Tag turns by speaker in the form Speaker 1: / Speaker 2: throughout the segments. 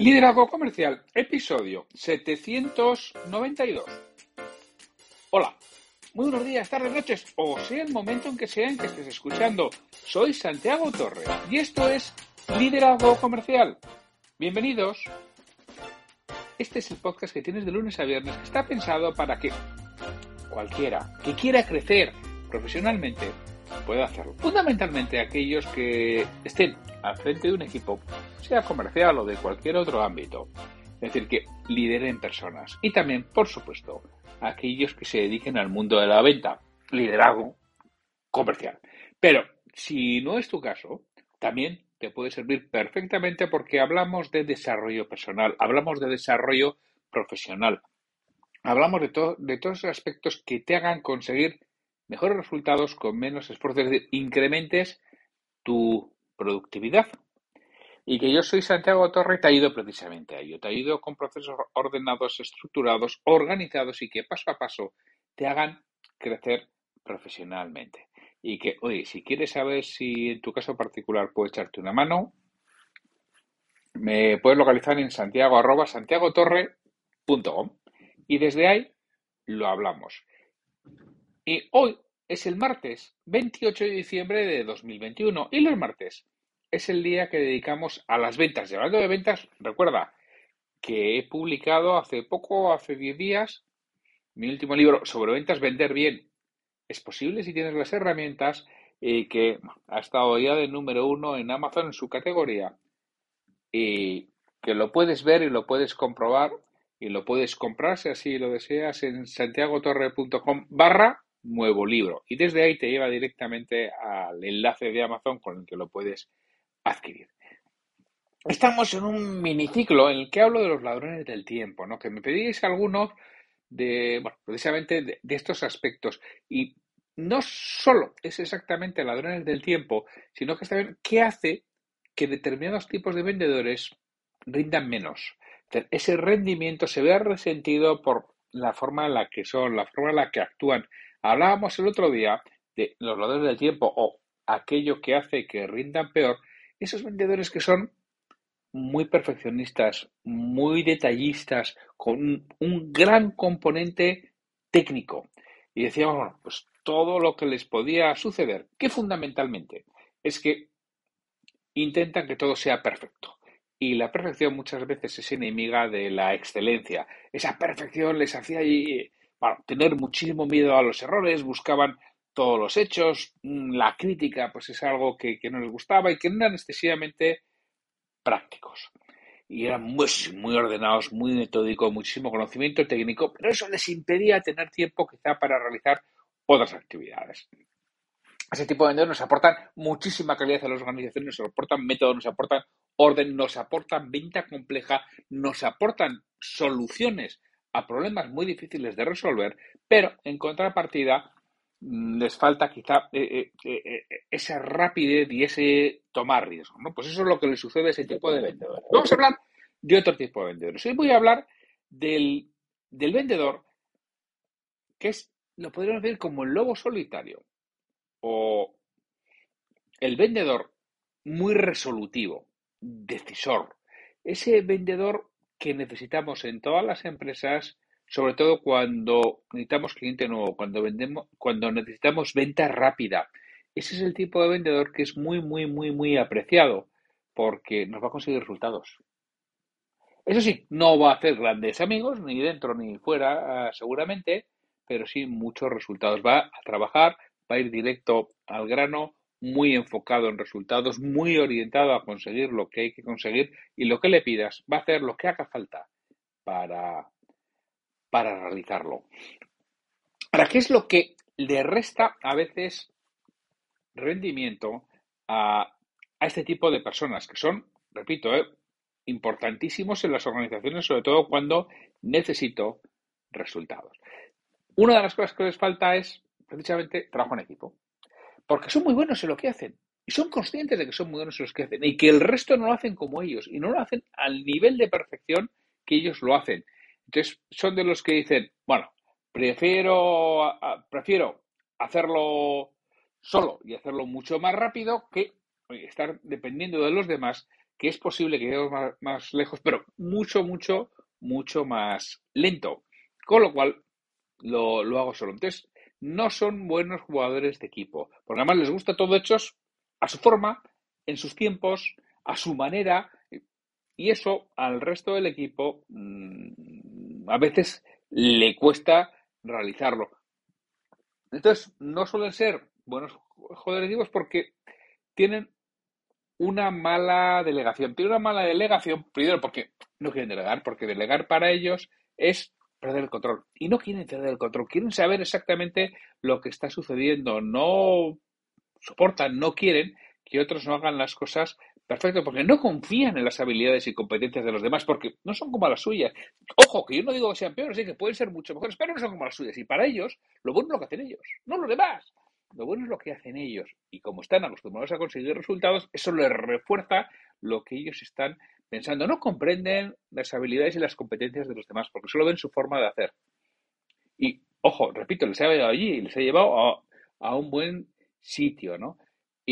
Speaker 1: Liderazgo Comercial, episodio 792. Hola, muy buenos días, tardes, noches, o sea el momento en que sea en que estés escuchando. Soy Santiago Torre y esto es Liderazgo Comercial. Bienvenidos. Este es el podcast que tienes de lunes a viernes que está pensado para que cualquiera que quiera crecer profesionalmente pueda hacerlo. Fundamentalmente aquellos que estén al frente de un equipo, sea comercial o de cualquier otro ámbito. Es decir, que lideren personas. Y también, por supuesto, aquellos que se dediquen al mundo de la venta, liderazgo comercial. Pero si no es tu caso, también te puede servir perfectamente porque hablamos de desarrollo personal, hablamos de desarrollo profesional, hablamos de, de todos esos aspectos que te hagan conseguir mejores resultados con menos esfuerzo, es decir, incrementes tu productividad. Y que yo soy Santiago Torre te ha ido precisamente a ello. Te ido con procesos ordenados, estructurados, organizados y que paso a paso te hagan crecer profesionalmente. Y que, oye, si quieres saber si en tu caso particular puedo echarte una mano, me puedes localizar en santiago arroba santiagotorre.com y desde ahí lo hablamos. Y hoy es el martes 28 de diciembre de 2021 y los martes es el día que dedicamos a las ventas. Y hablando de ventas, recuerda que he publicado hace poco, hace 10 días, mi último libro sobre ventas, Vender Bien. Es posible si tienes las herramientas y que ha estado ya de número uno en Amazon en su categoría y que lo puedes ver y lo puedes comprobar y lo puedes comprar si así lo deseas en santiagotorre.com barra nuevo libro y desde ahí te lleva directamente al enlace de Amazon con el que lo puedes adquirir. Estamos en un miniciclo en el que hablo de los ladrones del tiempo, ¿no? Que me pedís algunos de, bueno, precisamente de, estos aspectos. Y no solo es exactamente ladrones del tiempo, sino que también qué hace que determinados tipos de vendedores rindan menos. Ese rendimiento se vea resentido por la forma en la que son, la forma en la que actúan. Hablábamos el otro día de los ladrones del tiempo o aquello que hace que rindan peor esos vendedores que son muy perfeccionistas, muy detallistas, con un gran componente técnico. Y decíamos, bueno, pues todo lo que les podía suceder, que fundamentalmente es que intentan que todo sea perfecto. Y la perfección muchas veces es enemiga de la excelencia. Esa perfección les hacía tener muchísimo miedo a los errores, buscaban todos los hechos, mm, la crítica pues es algo que, no les gustaba y que eran excesivamente prácticos. Y eran muy, muy ordenados, muy metódicos, muchísimo conocimiento técnico, pero eso les impedía tener tiempo quizá para realizar otras actividades. Ese tipo de vendedores nos aportan muchísima calidad a las organizaciones, nos aportan métodos, nos aportan orden, nos aportan venta compleja, nos aportan soluciones a problemas muy difíciles de resolver, pero en contrapartida les falta quizá eh, eh, eh, esa rapidez y ese tomar riesgo. ¿no? Pues eso es lo que le sucede a ese tipo de vendedores. Vamos a hablar de otro tipo de vendedores. Hoy voy a hablar del, del vendedor que es, lo podríamos ver como el lobo solitario o el vendedor muy resolutivo, decisor. Ese vendedor que necesitamos en todas las empresas sobre todo cuando necesitamos cliente nuevo, cuando vendemos, cuando necesitamos venta rápida. Ese es el tipo de vendedor que es muy, muy, muy, muy apreciado porque nos va a conseguir resultados. Eso sí, no va a hacer grandes amigos, ni dentro ni fuera, ah, seguramente, pero sí muchos resultados. Va a trabajar, va a ir directo al grano, muy enfocado en resultados, muy orientado a conseguir lo que hay que conseguir y lo que le pidas, va a hacer lo que haga falta para, para realizarlo. Ahora, ¿qué es lo que le resta a veces rendimiento a, este tipo de personas que son, repito, eh, importantísimos en las organizaciones, sobre todo cuando necesito resultados? Una de las cosas que les falta es precisamente trabajo en equipo, porque son muy buenos en lo que hacen y son conscientes de que son muy buenos en lo que hacen y que el resto no lo hacen como ellos y no lo hacen al nivel de perfección que ellos lo hacen. Entonces, son de los que dicen, bueno, prefiero, prefiero hacerlo solo y hacerlo mucho más rápido que estar dependiendo de los demás que es posible que lleguemos más, lejos, pero mucho, mucho, mucho más lento. Con lo cual, lo, lo hago solo. Entonces, no son buenos jugadores de equipo, porque además les gusta todo hechos a su forma, en sus tiempos, a su manera, y eso al resto del equipo mm, a veces le cuesta realizarlo. Entonces, no suelen ser buenos jugadores porque tienen una mala delegación. Tienen una mala delegación, primero porque no quieren delegar, porque delegar para ellos es perder el control. Y no quieren perder el control, quieren saber exactamente lo que está sucediendo. No soportan, no quieren que otros no hagan las cosas perfecto, porque no confían en las habilidades y competencias de los demás, porque no son como las suyas. Ojo, que yo no digo que sean peores, que pueden ser mucho mejores, pero no son como las suyas. Y para ellos, lo bueno es lo que hacen ellos, no los demás. Lo bueno es lo que hacen ellos. Y como están acostumbrados a conseguir resultados, eso les refuerza lo que ellos están pensando. No comprenden las habilidades y las competencias de los demás, porque solo ven su forma de hacer. Y, ojo, repito, les ha llevado allí, les ha llevado a, un buen sitio, ¿no?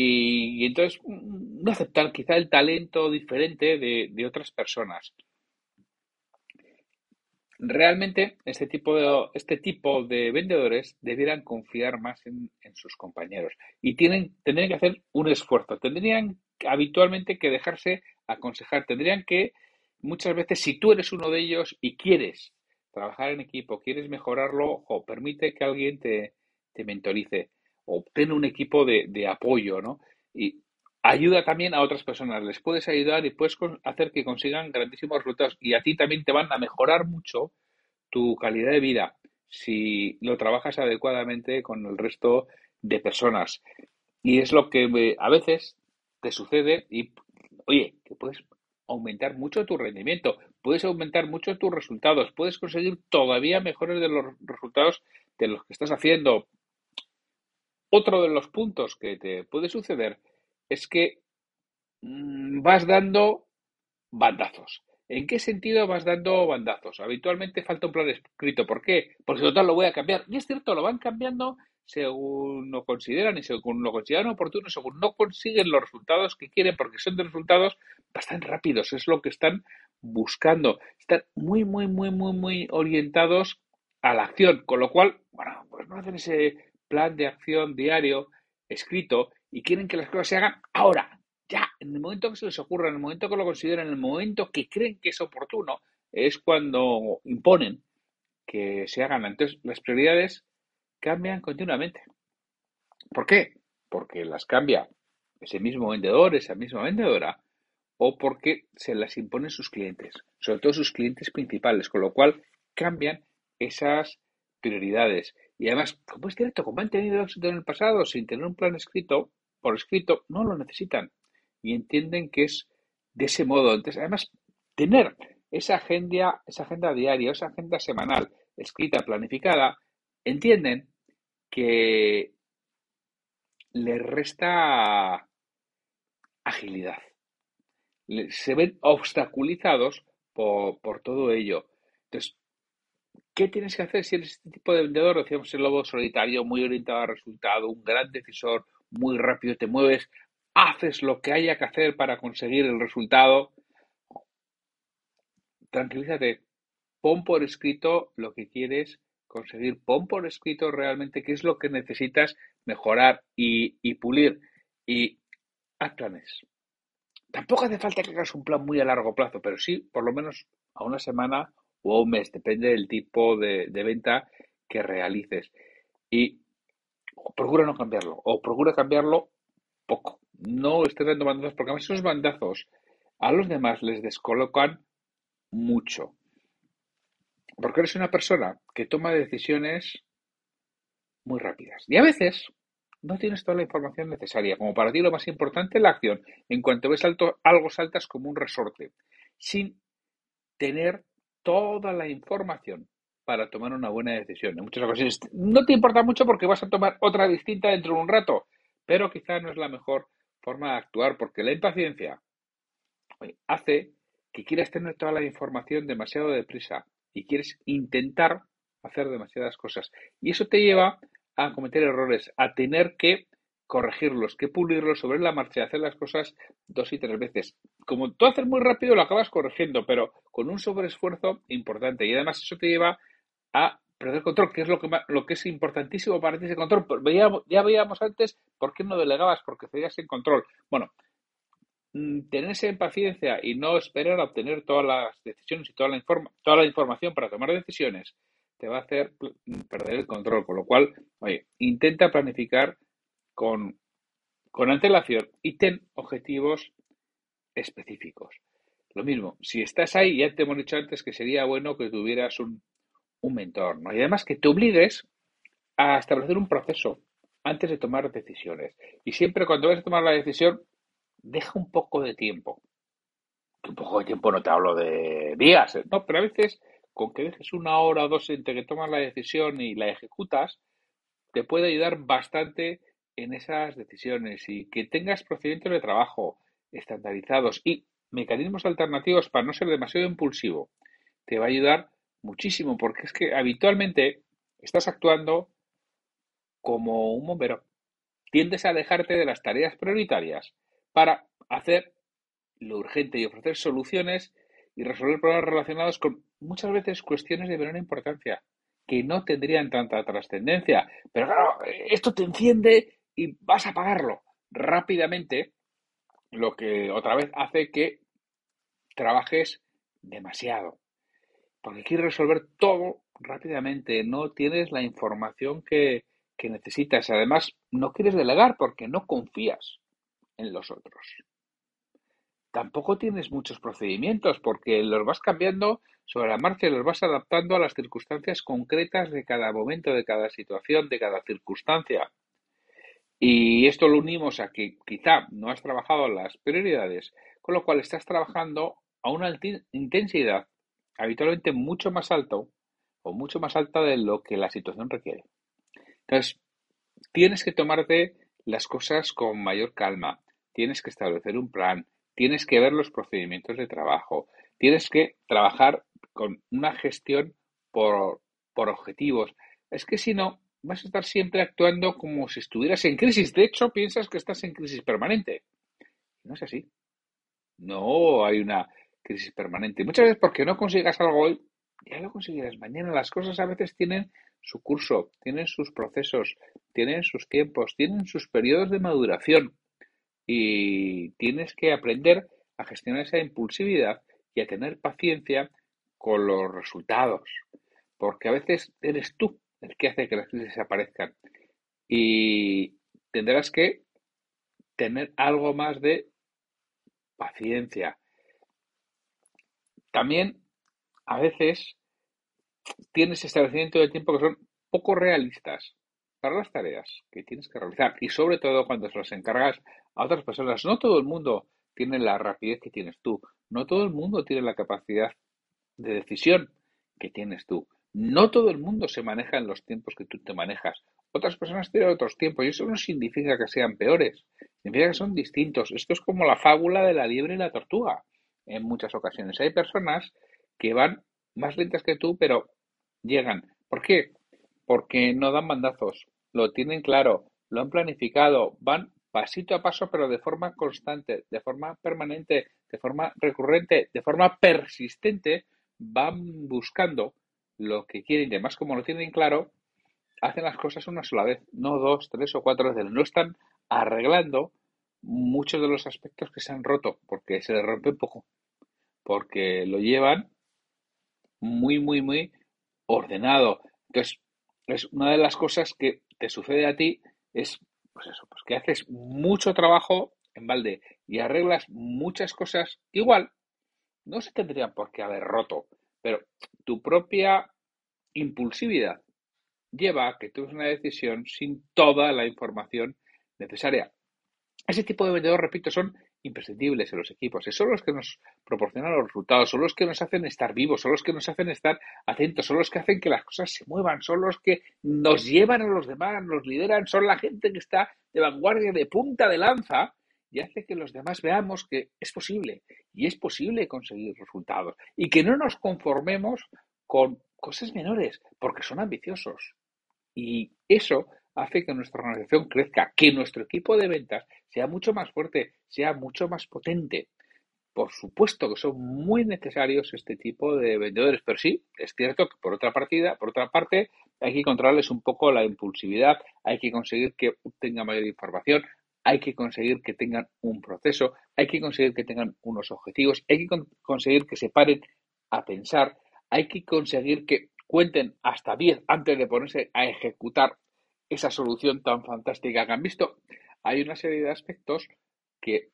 Speaker 1: Y, entonces mm, no aceptar quizá el talento diferente de, otras personas. Realmente este tipo de, este tipo de vendedores debieran confiar más en, sus compañeros y tienen, tendrían que hacer un esfuerzo, tendrían habitualmente que dejarse aconsejar, tendrían que muchas veces si tú eres uno de ellos y quieres trabajar en equipo, quieres mejorarlo, o permite que alguien te, te mentorice obtener un equipo de, apoyo, ¿no? Y ayuda también a otras personas, les puedes ayudar y puedes hacer que consigan grandísimos resultados y a ti también te van a mejorar mucho tu calidad de vida si lo trabajas adecuadamente con el resto de personas. Y es lo que a veces te sucede y, oye, que puedes aumentar mucho tu rendimiento, puedes aumentar mucho tus resultados, puedes conseguir todavía mejores de los resultados de los que estás haciendo, otro de los puntos que te puede suceder es que mm, vas dando bandazos. ¿En qué sentido vas dando bandazos? Habitualmente falta un plan escrito. ¿Por qué? Porque total lo voy a cambiar. Y es cierto, lo van cambiando según lo consideran y según lo consideran oportuno, según no consiguen los resultados que quieren, porque son de resultados bastante rápidos, es lo que están buscando. Están muy, muy, muy, muy, muy orientados a la acción, con lo cual, bueno, pues no hacen ese plan de acción diario escrito y quieren que las cosas se hagan ahora, ya, en el momento que se les ocurra, en el momento que lo consideren, en el momento que creen que es oportuno, es cuando imponen que se hagan. Entonces, las prioridades cambian continuamente. ¿Por qué? Porque las cambia ese mismo vendedor, esa misma vendedora, o porque se las imponen sus clientes, sobre todo sus clientes principales, con lo cual cambian esas prioridades. Y además, como es cierto, como han tenido éxito en el pasado sin tener un plan escrito, por escrito, no lo necesitan y entienden que es de ese modo. Entonces, además, tener esa agenda, esa agenda diaria, esa agenda semanal escrita, planificada, entienden que les resta agilidad. Se ven obstaculizados por, por todo ello. Entonces, ¿Qué tienes que hacer si eres este tipo de vendedor? Decíamos el lobo solitario, muy orientado al resultado, un gran decisor, muy rápido te mueves, haces lo que haya que hacer para conseguir el resultado. Tranquilízate, pon por escrito lo que quieres conseguir, pon por escrito realmente qué es lo que necesitas mejorar y, y pulir y haz planes. Tampoco hace falta que hagas un plan muy a largo plazo, pero sí por lo menos a una semana o un mes, depende del tipo de, venta que realices. Y procura no cambiarlo, o procura cambiarlo poco. No estés dando bandazos, porque además esos bandazos a los demás les descolocan mucho. Porque eres una persona que toma decisiones muy rápidas. Y a veces no tienes toda la información necesaria. Como para ti lo más importante es la acción. En cuanto ves algo saltas como un resorte. Sin tener toda la información para tomar una buena decisión. En muchas ocasiones no te importa mucho porque vas a tomar otra distinta dentro de un rato, pero quizá no es la mejor forma de actuar porque la impaciencia hace que quieras tener toda la información demasiado deprisa y quieres intentar hacer demasiadas cosas. Y eso te lleva a cometer errores, a tener que corregirlos, que pulirlos sobre la marcha, hacer las cosas dos y tres veces. Como tú haces muy rápido, lo acabas corrigiendo, pero con un sobreesfuerzo importante. Y además eso te lleva a perder control, que es lo que, lo que es importantísimo para ti ese control. ya veíamos antes por qué no delegabas, porque cedías en control. Bueno, mm, tenerse en paciencia y no esperar a obtener todas las decisiones y toda la, toda la información para tomar decisiones te va a hacer perder el control. Con lo cual, oye, intenta planificar con, con antelación y ten objetivos específicos. Lo mismo, si estás ahí, ya te hemos dicho antes que sería bueno que tuvieras un, un mentor, ¿no? Y además que te obligues a establecer un proceso antes de tomar decisiones. Y siempre cuando vas a tomar la decisión, deja un poco de tiempo. Un poco de tiempo no te hablo de días, ¿eh? no, pero a veces con que dejes una hora o dos entre que tomas la decisión y la ejecutas, te puede ayudar bastante en esas decisiones y que tengas procedimientos de trabajo estandarizados y mecanismos alternativos para no ser demasiado impulsivo. Te va a ayudar muchísimo porque es que habitualmente estás actuando como un bombero. Tiendes a alejarte de las tareas prioritarias para hacer lo urgente y ofrecer soluciones y resolver problemas relacionados con muchas veces cuestiones de menor importancia que no tendrían tanta trascendencia. Pero claro, esto te enciende y vas a pagarlo rápidamente, lo que otra vez hace que trabajes demasiado. Porque quieres resolver todo rápidamente, no tienes la información que, que necesitas. Además, no quieres delegar porque no confías en los otros. Tampoco tienes muchos procedimientos porque los vas cambiando sobre la marcha y los vas adaptando a las circunstancias concretas de cada momento, de cada situación, de cada circunstancia. Y esto lo unimos a que quizá no has trabajado las prioridades, con lo cual estás trabajando a una intensidad habitualmente mucho más alto o mucho más alta de lo que la situación requiere. Entonces, tienes que tomarte las cosas con mayor calma, tienes que establecer un plan, tienes que ver los procedimientos de trabajo, tienes que trabajar con una gestión por, por objetivos. Es que si no, vas a estar siempre actuando como si estuvieras en crisis. De hecho, piensas que estás en crisis permanente. No es así. No hay una crisis permanente. Muchas veces porque no consigas algo hoy, ya lo conseguirás mañana. Las cosas a veces tienen su curso, tienen sus procesos, tienen sus tiempos, tienen sus periodos de maduración. Y tienes que aprender a gestionar esa impulsividad y a tener paciencia con los resultados. Porque a veces eres tú el que hace que las crisis aparezcan. Y tendrás que tener algo más de paciencia. También a veces tienes establecimiento de tiempo que son poco realistas para las tareas que tienes que realizar y sobre todo cuando se las encargas a otras personas. No todo el mundo tiene la rapidez que tienes tú, no todo el mundo tiene la capacidad de decisión que tienes tú. No todo el mundo se maneja en los tiempos que tú te manejas. Otras personas tienen otros tiempos y eso no significa que sean peores, significa que son distintos. Esto es como la fábula de la liebre y la tortuga. En muchas ocasiones hay personas que van más lentas que tú, pero llegan. ¿Por qué? Porque no dan mandazos, lo tienen claro, lo han planificado, van pasito a paso, pero de forma constante, de forma permanente, de forma recurrente, de forma persistente, van buscando lo que quieren y además como lo tienen claro, hacen las cosas una sola vez, no dos, tres o cuatro veces. No están arreglando muchos de los aspectos que se han roto, porque se les rompe poco, porque lo llevan muy, muy, muy ordenado. Entonces, es una de las cosas que te sucede a ti es, pues eso, pues que haces mucho trabajo en balde y arreglas muchas cosas igual, no se tendrían por qué haber roto, pero tu propia impulsividad lleva a que tomes una decisión sin toda la información necesaria. Ese tipo de vendedores, repito, son imprescindibles en los equipos. Son los que nos proporcionan los resultados, son los que nos hacen estar vivos, son los que nos hacen estar atentos, son los que hacen que las cosas se muevan, son los que nos llevan a los demás, nos lideran, son la gente que está de vanguardia, de punta de lanza y hace que los demás veamos que es posible y es posible conseguir resultados y que no nos conformemos con cosas menores porque son ambiciosos. Y eso hace que nuestra organización crezca, que nuestro equipo de ventas sea mucho más fuerte, sea mucho más potente. Por supuesto que son muy necesarios este tipo de vendedores, pero sí, es cierto que por otra partida, por otra parte, hay que controlarles un poco la impulsividad, hay que conseguir que obtengan mayor información, hay que conseguir que tengan un proceso, hay que conseguir que tengan unos objetivos, hay que conseguir que se paren a pensar, hay que conseguir que cuenten hasta 10 antes de ponerse a ejecutar esa solución tan fantástica que han visto. Hay una serie de aspectos que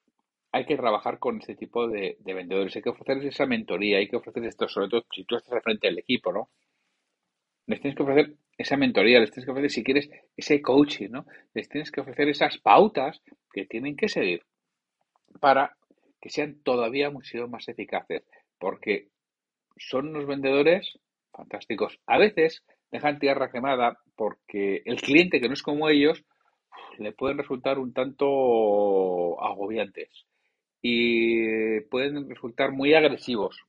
Speaker 1: hay que trabajar con este tipo de, vendedores, hay que ofrecerles esa mentoría, hay que ofrecerles esto, sobre todo si tú estás al frente del equipo, ¿no? Les tienes que ofrecer esa mentoría, les tienes que ofrecer, si quieres, ese coaching, ¿no? Les tienes que ofrecer esas pautas que tienen que seguir para que sean todavía mucho más eficaces, porque son unos vendedores fantásticos. A veces dejan tierra quemada porque el cliente que no es como ellos le pueden resultar un tanto agobiantes y pueden resultar muy agresivos.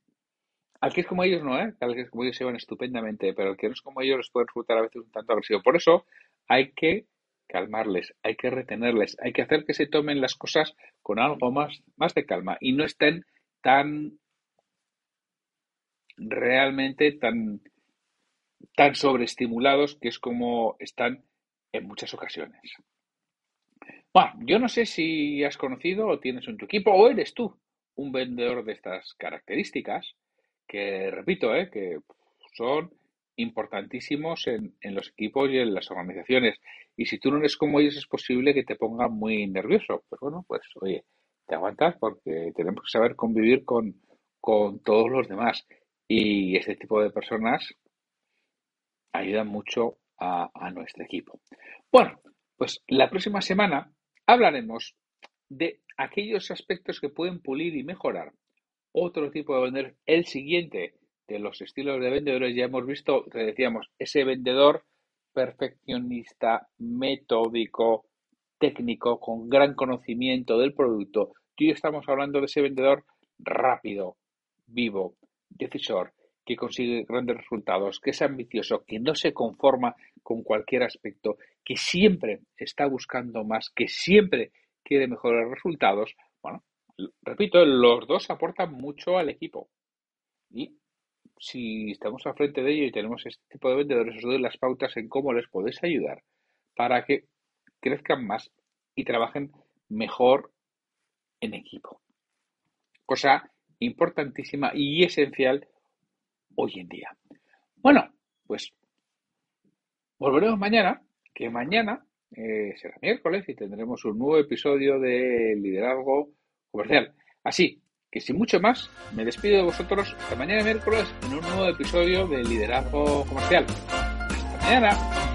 Speaker 1: Al que es como ellos no, ¿eh? Al que es como ellos se van estupendamente, pero al que no es como ellos les puede resultar a veces un tanto agresivo. Por eso hay que calmarles, hay que retenerles, hay que hacer que se tomen las cosas con algo más, más de calma y no estén tan realmente tan, tan sobreestimulados que es como están en muchas ocasiones. Bueno, yo no sé si has conocido o tienes en tu equipo o eres tú un vendedor de estas características que, repito, eh, que son importantísimos en, en, los equipos y en las organizaciones. Y si tú no eres como ellos, es posible que te ponga muy nervioso. Pues bueno, pues oye, te aguantas porque tenemos que saber convivir con, con todos los demás. Y este tipo de personas ayudan mucho a, nuestro equipo. Bueno, pues la próxima semana hablaremos de aquellos aspectos que pueden pulir y mejorar otro tipo de vendedor. El siguiente de los estilos de vendedores ya hemos visto, te decíamos, ese vendedor perfeccionista, metódico, técnico, con gran conocimiento del producto. Y estamos hablando de ese vendedor rápido, vivo, decisor, que consigue grandes resultados, que es ambicioso, que no se conforma con cualquier aspecto, que siempre está buscando más, que siempre quiere mejorar resultados, bueno, repito, los dos aportan mucho al equipo. Y si estamos al frente de ello y tenemos este tipo de vendedores, os doy las pautas en cómo les podéis ayudar para que crezcan más y trabajen mejor en equipo. Cosa importantísima y esencial hoy en día. Bueno, pues volveremos mañana, que mañana eh, será miércoles y tendremos un nuevo episodio de Liderazgo Comercial. Así que sin mucho más, me despido de vosotros hasta mañana miércoles en un nuevo episodio de Liderazgo Comercial. Hasta mañana.